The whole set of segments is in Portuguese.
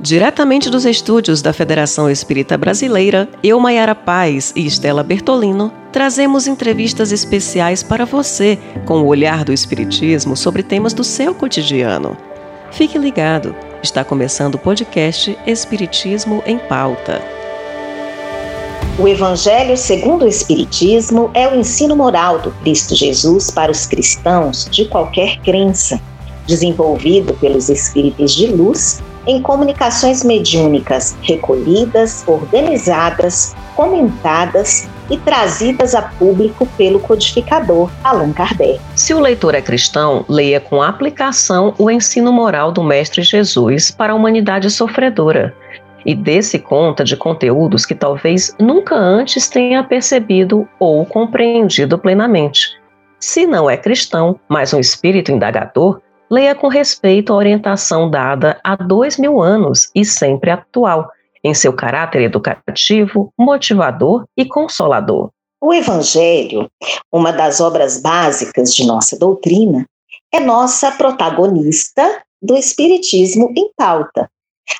Diretamente dos estúdios da Federação Espírita Brasileira, eu, Maiara Paz e Estela Bertolino, trazemos entrevistas especiais para você com o olhar do Espiritismo sobre temas do seu cotidiano. Fique ligado, está começando o podcast Espiritismo em Pauta. O Evangelho segundo o Espiritismo é o ensino moral do Cristo Jesus para os cristãos de qualquer crença, desenvolvido pelos Espíritos de Luz em comunicações mediúnicas recolhidas, organizadas, comentadas e trazidas a público pelo codificador Allan Kardec. Se o leitor é cristão, leia com aplicação o ensino moral do Mestre Jesus para a humanidade sofredora e dê-se conta de conteúdos que talvez nunca antes tenha percebido ou compreendido plenamente. Se não é cristão, mas um espírito indagador, leia com respeito a orientação dada há dois mil anos e sempre atual, em seu caráter educativo, motivador e consolador. O Evangelho, uma das obras básicas de nossa doutrina, é nossa protagonista do Espiritismo em pauta.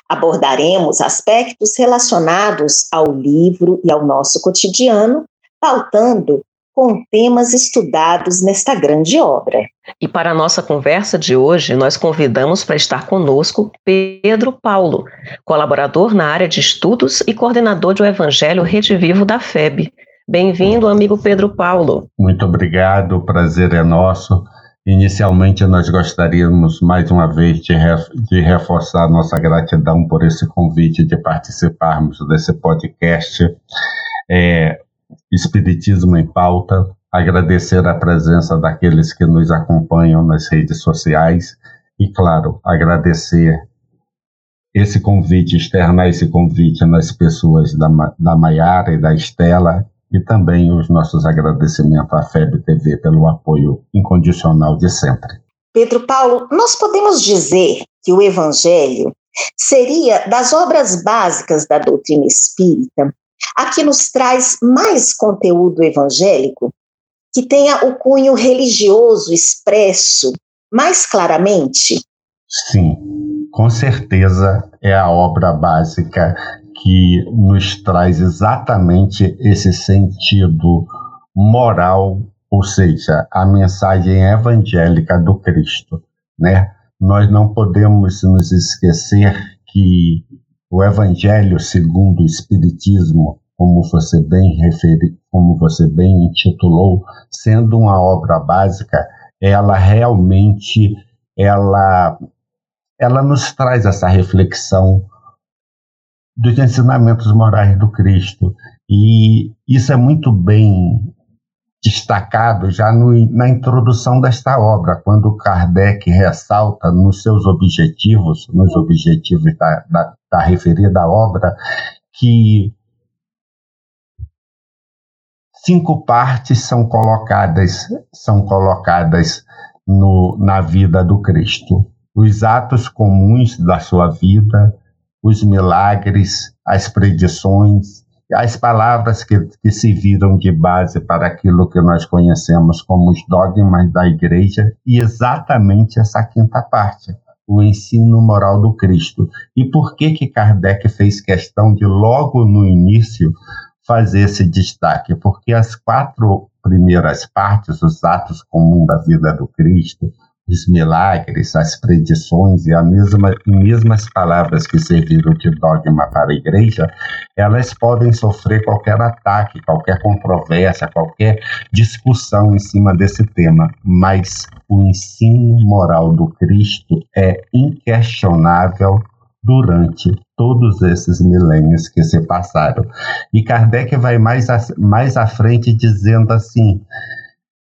Abordaremos aspectos relacionados ao livro e ao nosso cotidiano, pautando com temas estudados nesta grande obra. E para a nossa conversa de hoje, nós convidamos para estar conosco Pedro Paulo, colaborador na área de estudos e coordenador do Evangelho Rede Vivo da FEB. Bem-vindo, amigo Pedro Paulo. Muito obrigado, o prazer é nosso. Inicialmente, nós gostaríamos mais uma vez de, de reforçar nossa gratidão por esse convite de participarmos desse podcast. É, Espiritismo em Pauta, agradecer a presença daqueles que nos acompanham nas redes sociais e, claro, agradecer esse convite, externar esse convite nas pessoas da, da Maiara e da Estela e também os nossos agradecimentos à FEB TV pelo apoio incondicional de sempre. Pedro Paulo, nós podemos dizer que o Evangelho seria das obras básicas da doutrina espírita a que nos traz mais conteúdo evangélico, que tenha o cunho religioso expresso mais claramente? Sim, com certeza é a obra básica que nos traz exatamente esse sentido moral, ou seja, a mensagem evangélica do Cristo, né? Nós não podemos nos esquecer que o Evangelho segundo o Espiritismo, como você bem referi, como você bem intitulou, sendo uma obra básica, ela realmente ela ela nos traz essa reflexão dos ensinamentos morais do Cristo. E isso é muito bem destacado já no, na introdução desta obra, quando Kardec ressalta nos seus objetivos, nos objetivos da, da, da referida obra, que cinco partes são colocadas são colocadas no, na vida do Cristo. Os atos comuns da sua vida, os milagres, as predições, as palavras que, que serviram de base para aquilo que nós conhecemos como os dogmas da igreja e exatamente essa quinta parte, o ensino moral do Cristo. E por que que Kardec fez questão de logo no início fazer esse destaque? Porque as quatro primeiras partes, os atos comuns da vida do Cristo, os milagres, as predições e as mesma, mesmas palavras que serviram de dogma para a igreja, elas podem sofrer qualquer ataque, qualquer controvérsia, qualquer discussão em cima desse tema, mas o ensino moral do Cristo é inquestionável durante todos esses milênios que se passaram. E Kardec vai mais, a, mais à frente dizendo assim: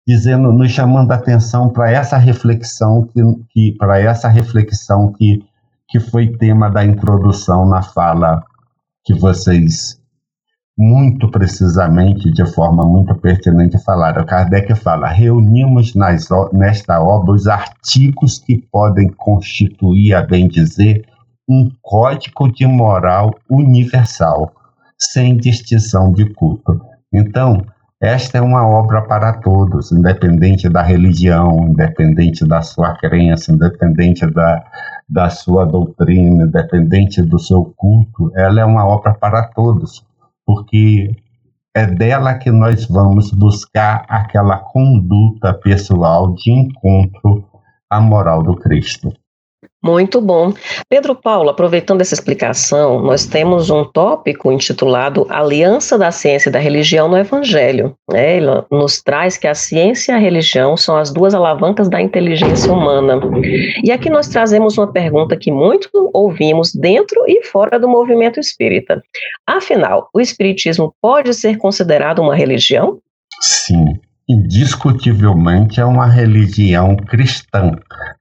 dizendo, nos chamando a atenção para essa reflexão que, que para essa reflexão que, que foi tema da introdução na fala que vocês muito precisamente, de forma muito pertinente, falaram. Kardec fala: reunimos nas, nesta obra os artigos que podem constituir, a bem dizer, um código de moral universal, sem distinção de culto. Então, esta é uma obra para todos, independente da religião, independente da sua crença, independente da, da sua doutrina, independente do seu culto, ela é uma obra para todos, porque é dela que nós vamos buscar aquela conduta pessoal de encontro à moral do Cristo. Muito bom. Pedro Paulo, aproveitando essa explicação, nós temos um tópico intitulado Aliança da Ciência e da Religião no Evangelho. Né? Ele nos traz que a ciência e a religião são as duas alavancas da inteligência humana. E aqui nós trazemos uma pergunta que muito ouvimos dentro e fora do movimento espírita. Afinal, o espiritismo pode ser considerado uma religião? Sim, indiscutivelmente é uma religião cristã,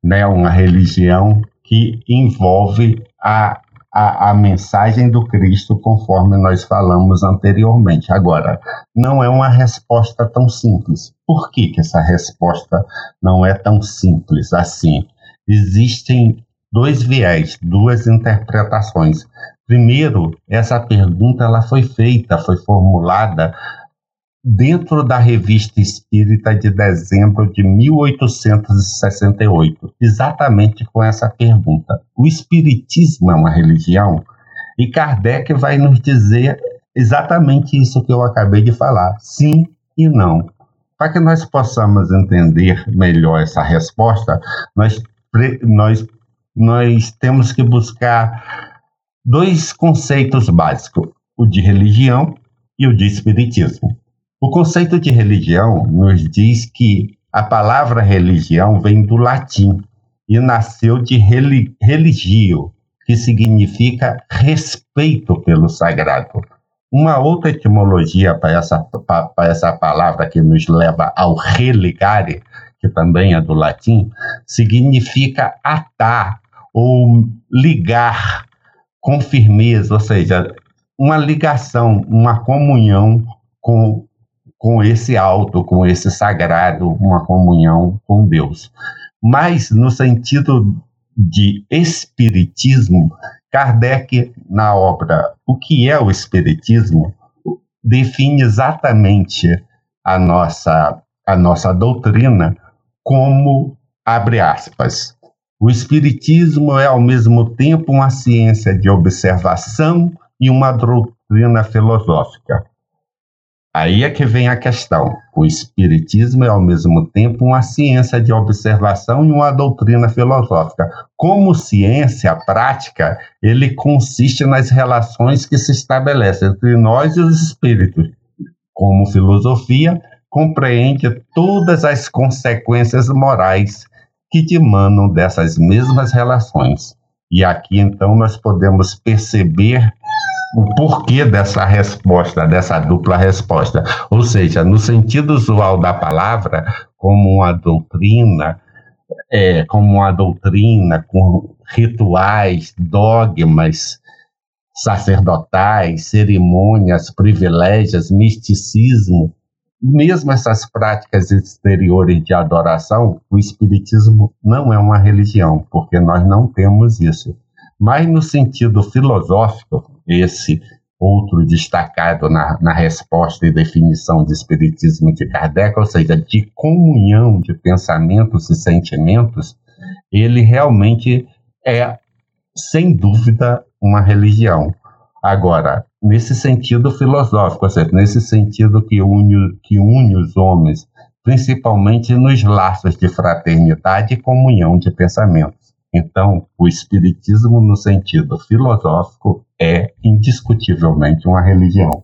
né? Uma religião que envolve a, a, a, mensagem do Cristo, conforme nós falamos anteriormente. Agora, não é uma resposta tão simples. Por que, que essa resposta não é tão simples assim? Existem dois viés, duas interpretações. Primeiro, essa pergunta ela foi feita, foi formulada dentro da Revista Espírita de dezembro de 1868, exatamente com essa pergunta: o Espiritismo é uma religião? E Kardec vai nos dizer exatamente isso que eu acabei de falar: sim e não. Para que nós possamos entender melhor essa resposta, nós, nós, nós temos que buscar dois conceitos básicos: o de religião e o de espiritismo. O conceito de religião nos diz que a palavra religião vem do latim e nasceu de religio, que significa respeito pelo sagrado. Uma outra etimologia para essa, para essa palavra que nos leva ao religare, que também é do latim, significa atar ou ligar com firmeza, ou seja, uma ligação, uma comunhão com com esse alto, com esse sagrado, uma comunhão com Deus. Mas no sentido de espiritismo, Kardec, na obra O que é o Espiritismo, define exatamente a nossa, a nossa doutrina como, abre aspas, o Espiritismo é ao mesmo tempo uma ciência de observação e uma doutrina filosófica. Aí é que vem a questão. O Espiritismo é, ao mesmo tempo, uma ciência de observação e uma doutrina filosófica. Como ciência prática, ele consiste nas relações que se estabelecem entre nós e os espíritos. Como filosofia, compreende todas as consequências morais que dimanam dessas mesmas relações. E aqui, então, nós podemos perceber o porquê dessa resposta, dessa dupla resposta. Ou seja, no sentido usual da palavra, como uma doutrina, é, como uma doutrina com rituais, dogmas sacerdotais, cerimônias, privilégios, misticismo, mesmo essas práticas exteriores de adoração, o Espiritismo não é uma religião, porque nós não temos isso. Mas no sentido filosófico, esse outro destacado na, na resposta e definição de Espiritismo de Kardec, ou seja, de comunhão de pensamentos e sentimentos, ele realmente é, sem dúvida, uma religião. Agora, nesse sentido filosófico, ou seja, nesse sentido que une, que une os homens, principalmente nos laços de fraternidade e comunhão de pensamentos. Então, o Espiritismo, no sentido filosófico, é indiscutivelmente uma religião.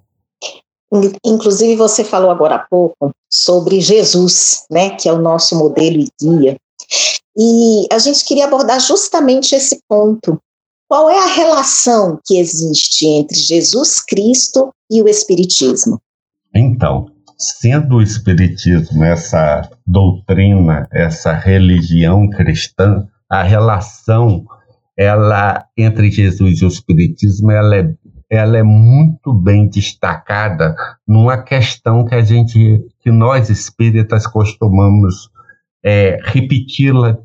Inclusive, você falou agora há pouco sobre Jesus, né, que é o nosso modelo e guia. E a gente queria abordar justamente esse ponto. Qual é a relação que existe entre Jesus Cristo e o Espiritismo? Então, sendo o Espiritismo essa doutrina, essa religião cristã, a relação ela entre Jesus e o Espiritismo ela é, ela é muito bem destacada numa questão que a gente, que nós espíritas costumamos é, repeti-la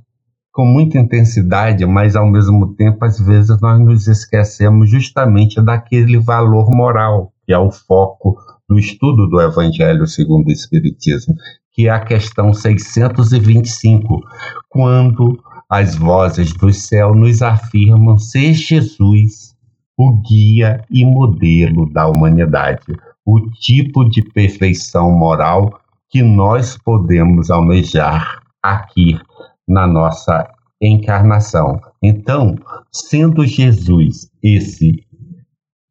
com muita intensidade, mas ao mesmo tempo, às vezes, nós nos esquecemos justamente daquele valor moral, que é o foco do estudo do Evangelho segundo o Espiritismo, que é a questão 625, quando as vozes do céu nos afirmam ser Jesus o guia e modelo da humanidade, o tipo de perfeição moral que nós podemos almejar aqui na nossa encarnação. Então, sendo Jesus esse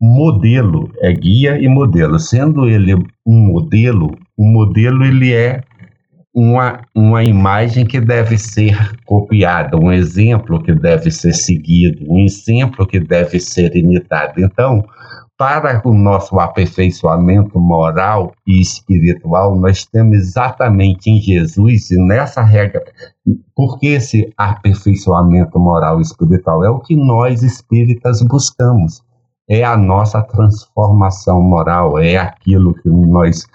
modelo, é guia e modelo, sendo ele um modelo, o modelo ele é uma, uma imagem que deve ser copiada, um exemplo que deve ser seguido, um exemplo que deve ser imitado. Então, para o nosso aperfeiçoamento moral e espiritual, nós temos exatamente em Jesus e nessa regra, porque esse aperfeiçoamento moral e espiritual é o que nós espíritas buscamos, é a nossa transformação moral, é aquilo que nós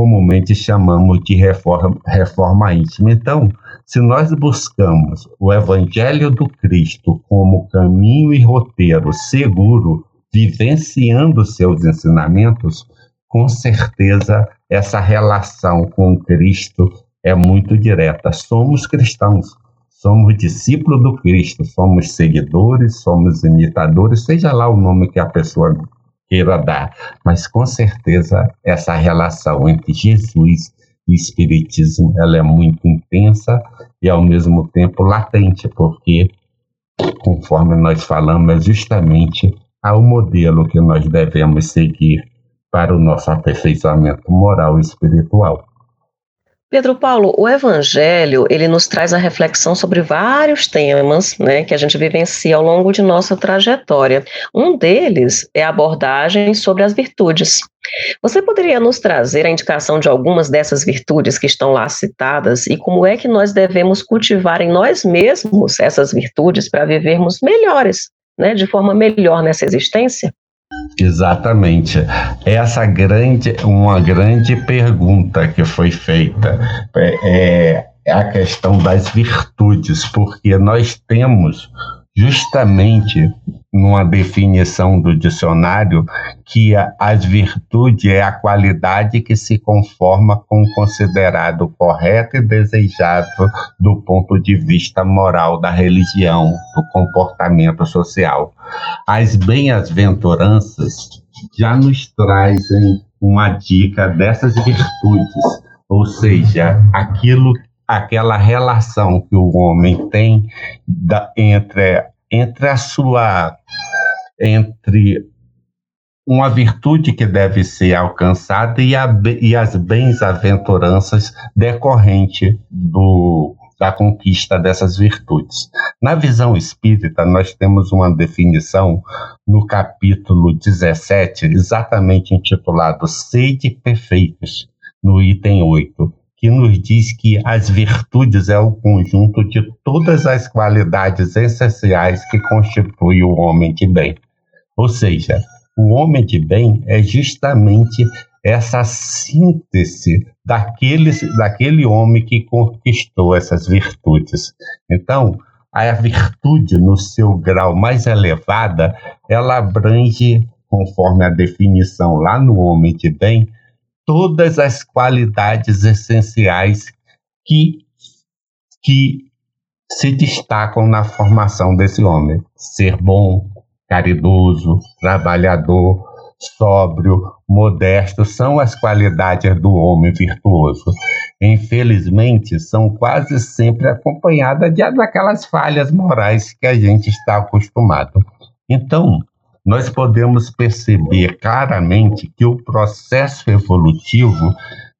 comumente chamamos de reforma, reforma íntima. Então, se nós buscamos o Evangelho do Cristo como caminho e roteiro seguro, vivenciando seus ensinamentos, com certeza essa relação com Cristo é muito direta. Somos cristãos, somos discípulos do Cristo, somos seguidores, somos imitadores, seja lá o nome que a pessoa queira dar, mas com certeza essa relação entre Jesus e Espiritismo ela é muito intensa e ao mesmo tempo latente, porque conforme nós falamos é justamente ao modelo que nós devemos seguir para o nosso aperfeiçoamento moral e espiritual. Pedro Paulo, o Evangelho ele nos traz a reflexão sobre vários temas né, que a gente vivencia ao longo de nossa trajetória. Um deles é a abordagem sobre as virtudes. Você poderia nos trazer a indicação de algumas dessas virtudes que estão lá citadas e como é que nós devemos cultivar em nós mesmos essas virtudes para vivermos melhores, né, de forma melhor nessa existência? Exatamente. Essa grande, uma grande pergunta que foi feita é, é a questão das virtudes, porque nós temos justamente numa definição do dicionário que a, as virtudes é a qualidade que se conforma com o considerado correto e desejado do ponto de vista moral da religião, do comportamento social. As bem-aventuranças já nos trazem uma dica dessas virtudes, ou seja, aquilo aquela relação que o homem tem da, entre, entre a sua entre uma virtude que deve ser alcançada e, a, e as bens-aventuranças decorrente do, da conquista dessas virtudes. Na visão espírita, nós temos uma definição no capítulo 17, exatamente intitulado Sede Perfeitos, no item 8, que nos diz que as virtudes é o conjunto de todas as qualidades essenciais que constituem o homem de bem. Ou seja, o homem de bem é justamente essa síntese daquele, daquele homem que conquistou essas virtudes. Então, a virtude, no seu grau mais elevada, ela abrange, conforme a definição lá no homem de bem, todas as qualidades essenciais que, que se destacam na formação desse homem. Ser bom, caridoso, trabalhador, sóbrio, modesto são as qualidades do homem virtuoso. Infelizmente, são quase sempre acompanhadas de daquelas falhas morais que a gente está acostumado. Então, nós podemos perceber claramente que o processo evolutivo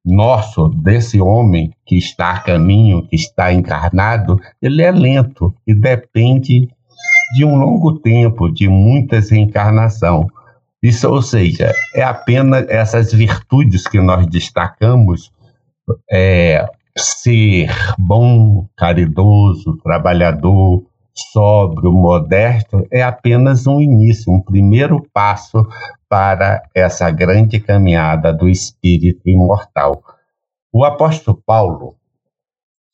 nosso, desse homem que está a caminho, que está encarnado, ele é lento e depende de um longo tempo, de muitas reencarnações. Isso, ou seja, é apenas essas virtudes que nós destacamos, é, ser bom, caridoso, trabalhador, sóbrio, modesto, é apenas um início, um primeiro passo para essa grande caminhada do espírito imortal. O apóstolo Paulo,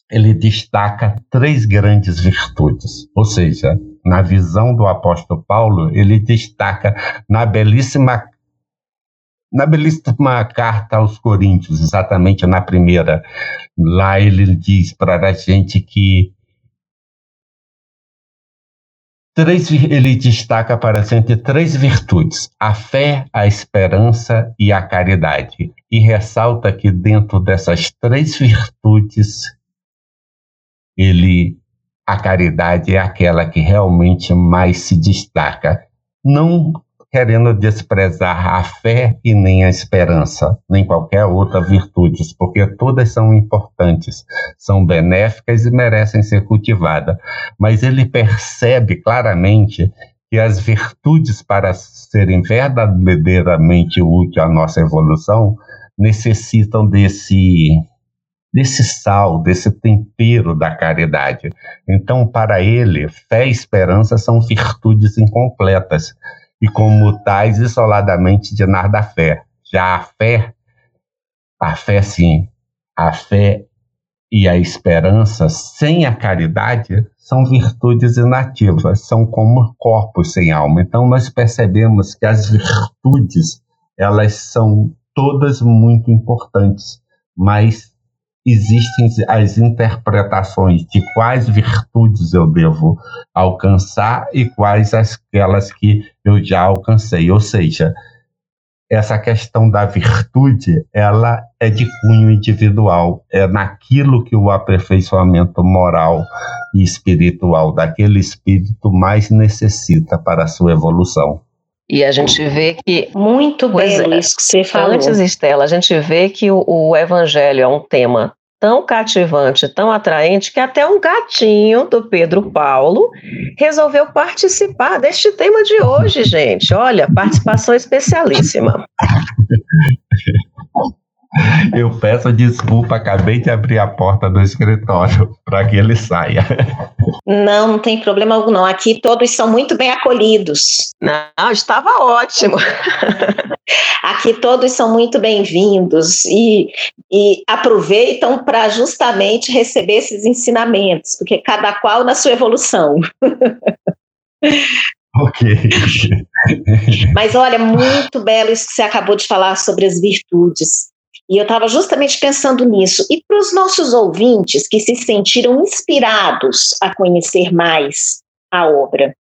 ele destaca três grandes virtudes, ou seja, na visão do apóstolo Paulo, ele destaca na belíssima na belíssima carta aos Coríntios, exatamente na primeira, lá ele diz para a gente que três, ele destaca para sempre três virtudes: a fé, a esperança e a caridade. E ressalta que dentro dessas três virtudes, ele a caridade é aquela que realmente mais se destaca. Não querendo desprezar a fé e nem a esperança, nem qualquer outra virtude, porque todas são importantes, são benéficas e merecem ser cultivadas. Mas ele percebe claramente que as virtudes, para serem verdadeiramente úteis à nossa evolução, necessitam desse desse sal, desse tempero da caridade. Então, para ele, fé e esperança são virtudes incompletas e como tais isoladamente de nada fé. Já a fé, a fé sim, a fé e a esperança sem a caridade são virtudes inativas, são como corpos sem alma. Então nós percebemos que as virtudes, elas são todas muito importantes, mas existem as interpretações de quais virtudes eu devo alcançar e quais aquelas que eu já alcancei. Ou seja, essa questão da virtude, ela é de cunho individual, é naquilo que o aperfeiçoamento moral e espiritual daquele espírito mais necessita para a sua evolução. E a gente vê que. Muito belo é, isso que você falou. Antes, Estela, a gente vê que o, o evangelho é um tema tão cativante, tão atraente, que até um gatinho do Pedro Paulo resolveu participar deste tema de hoje, gente. Olha, participação especialíssima. Eu peço desculpa, acabei de abrir a porta do escritório para que ele saia. Não, não tem problema algum não. Aqui todos são muito bem acolhidos. Não, estava ótimo. Aqui todos são muito bem-vindos e, e aproveitam para justamente receber esses ensinamentos, porque cada qual na sua evolução. Ok. Mas olha, muito belo isso que você acabou de falar sobre as virtudes. E eu estava justamente pensando nisso. E para os nossos ouvintes que se sentiram inspirados a conhecer mais a obra,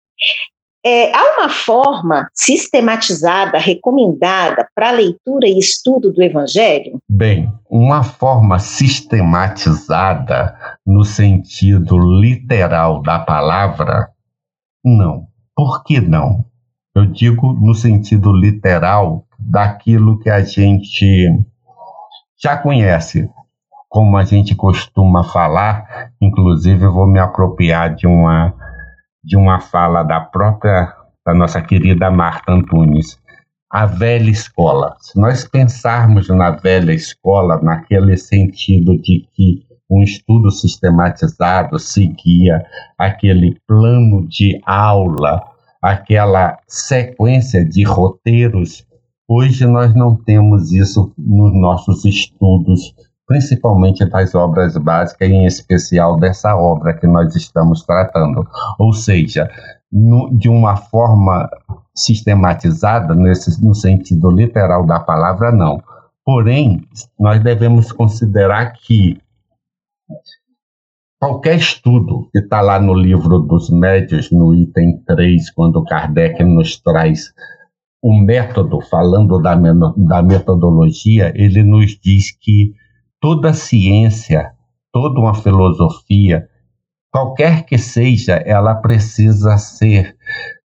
é, há uma forma sistematizada, recomendada para leitura e estudo do Evangelho? Bem, uma forma sistematizada no sentido literal da palavra, não. Por que não? Eu digo no sentido literal daquilo que a gente já conhece, como a gente costuma falar, inclusive eu vou me apropriar de uma de uma fala da própria da nossa querida Marta Antunes, a velha escola. Se nós pensarmos na velha escola, naquele sentido de que um estudo sistematizado seguia aquele plano de aula, aquela sequência de roteiros Hoje nós não temos isso nos nossos estudos, principalmente das obras básicas, em especial dessa obra que nós estamos tratando. Ou seja, no, de uma forma sistematizada, nesse, no sentido literal da palavra, não. Porém, nós devemos considerar que qualquer estudo que está lá no livro dos médios, no item 3, quando Kardec nos traz o método, falando da, da metodologia, ele nos diz que toda ciência, toda uma filosofia, qualquer que seja, ela precisa ser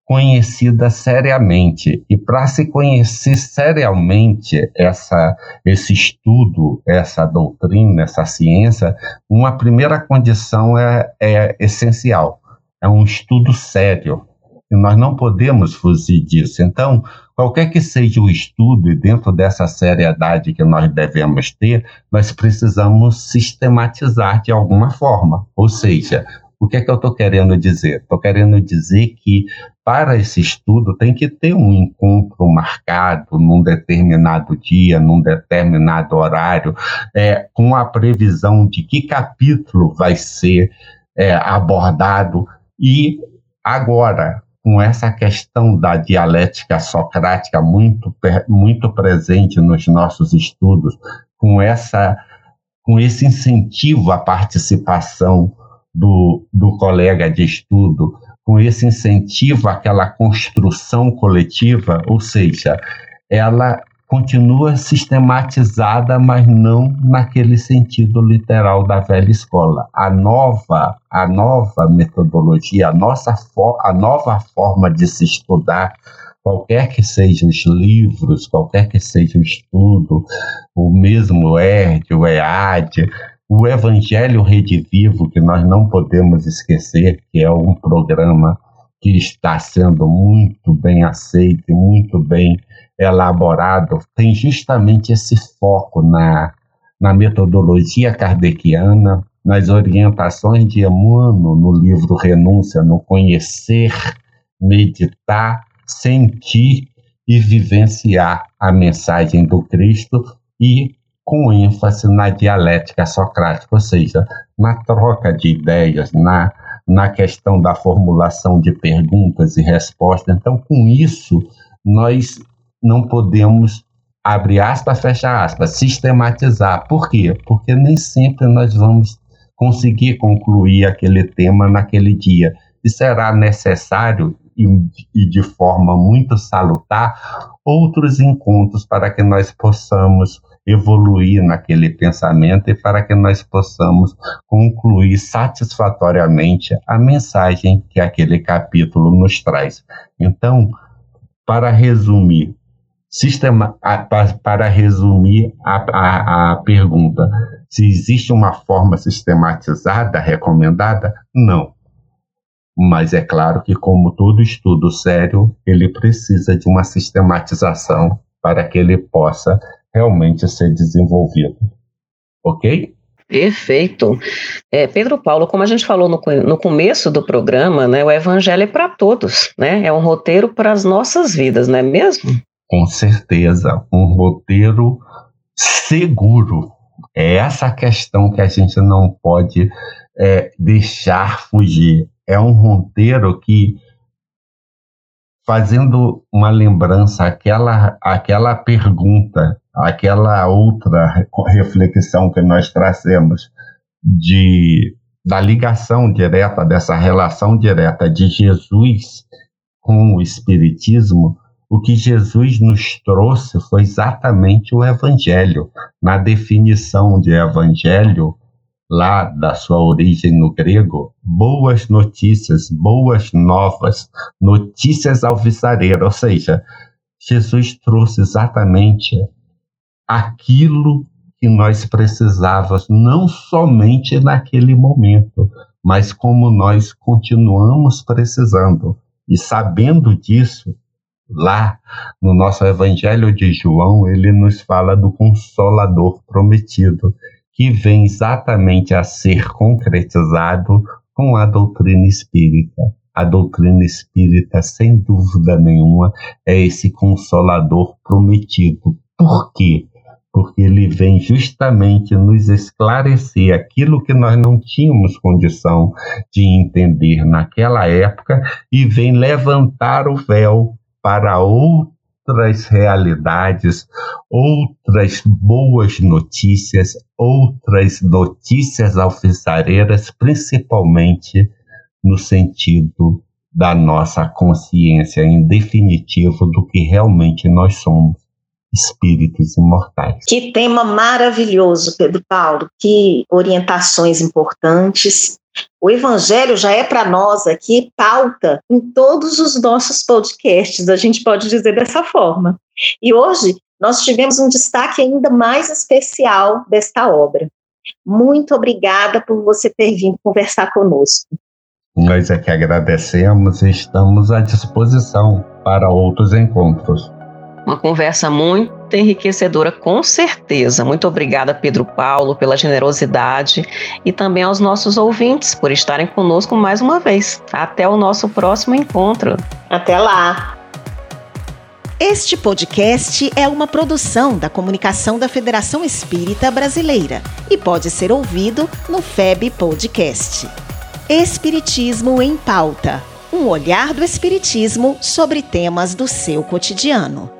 conhecida seriamente. E para se conhecer seriamente essa, esse estudo, essa doutrina, essa ciência, uma primeira condição é, é essencial. É um estudo sério. E nós não podemos fugir disso. Então, Qualquer que seja o estudo, e dentro dessa seriedade que nós devemos ter, nós precisamos sistematizar de alguma forma. Ou seja, o que é que eu estou querendo dizer? Estou querendo dizer que para esse estudo tem que ter um encontro marcado num determinado dia, num determinado horário, é, com a previsão de que capítulo vai ser é, abordado e agora com essa questão da dialética socrática muito, muito presente nos nossos estudos, com, essa, com esse incentivo à participação do, do colega de estudo, com esse incentivo àquela construção coletiva, ou seja, ela continua sistematizada, mas não naquele sentido literal da velha escola. A nova, a nova metodologia, a nossa a nova forma de se estudar, qualquer que sejam os livros, qualquer que seja o estudo, o mesmo ERD, o EAD, o Evangelho Redivivo, que nós não podemos esquecer, que é um programa que está sendo muito bem aceito, muito bem elaborado tem justamente esse foco na, na metodologia kardeciana, nas orientações de Emmanuel no livro Renúncia, no conhecer, meditar, sentir e vivenciar a mensagem do Cristo e com ênfase na dialética socrática, ou seja, na troca de ideias, na, na questão da formulação de perguntas e respostas. Então, com isso, nós não podemos, abre aspas, fecha aspas, sistematizar. Por quê? Porque nem sempre nós vamos conseguir concluir aquele tema naquele dia. E será necessário, e, de forma muito salutar, outros encontros para que nós possamos evoluir naquele pensamento e para que nós possamos concluir satisfatoriamente a mensagem que aquele capítulo nos traz. Então, para resumir, Sistema, para resumir a, a, a pergunta, se existe uma forma sistematizada recomendada? Não. Mas é claro que, como todo estudo sério, ele precisa de uma sistematização para que ele possa realmente ser desenvolvido. Ok? Perfeito. É, Pedro Paulo, como a gente falou no, no começo do programa, né, o Evangelho é para todos, né? É um roteiro para as nossas vidas, não é mesmo? Com certeza, um roteiro seguro. É essa questão que a gente não pode é, deixar fugir. É um roteiro que, fazendo uma lembrança, aquela, aquela pergunta, aquela outra reflexão que nós trazemos de, da ligação direta, dessa relação direta de Jesus com o Espiritismo, o que Jesus nos trouxe foi exatamente o Evangelho. Na definição de Evangelho, lá da sua origem no grego, boas notícias, boas novas, notícias alvissareiras, ou seja, Jesus trouxe exatamente aquilo que nós precisávamos, não somente naquele momento, mas como nós continuamos precisando. E sabendo disso, lá no nosso Evangelho de João, ele nos fala do Consolador prometido, que vem exatamente a ser concretizado com a doutrina espírita. A doutrina espírita, sem dúvida nenhuma, é esse Consolador prometido. Por quê? Porque ele vem justamente nos esclarecer aquilo que nós não tínhamos condição de entender naquela época e vem levantar o véu para outras realidades, outras boas notícias, outras notícias alfizareiras, principalmente no sentido da nossa consciência, em definitivo, do que realmente nós somos espíritos imortais. Que tema maravilhoso, Pedro Paulo, que orientações importantes. O Evangelho já é para nós aqui pauta em todos os nossos podcasts, a gente pode dizer dessa forma. E hoje nós tivemos um destaque ainda mais especial desta obra. Muito obrigada por você ter vindo conversar conosco. Nós é que agradecemos e estamos à disposição para outros encontros. Uma conversa muito enriquecedora, com certeza. Muito obrigada, Pedro Paulo, pela generosidade e também aos nossos ouvintes por estarem conosco mais uma vez. Até o nosso próximo encontro. Até lá! Este podcast é uma produção da Comunicação da Federação Espírita Brasileira e pode ser ouvido no FEB Podcast. Espiritismo em Pauta um olhar do Espiritismo sobre temas do seu cotidiano.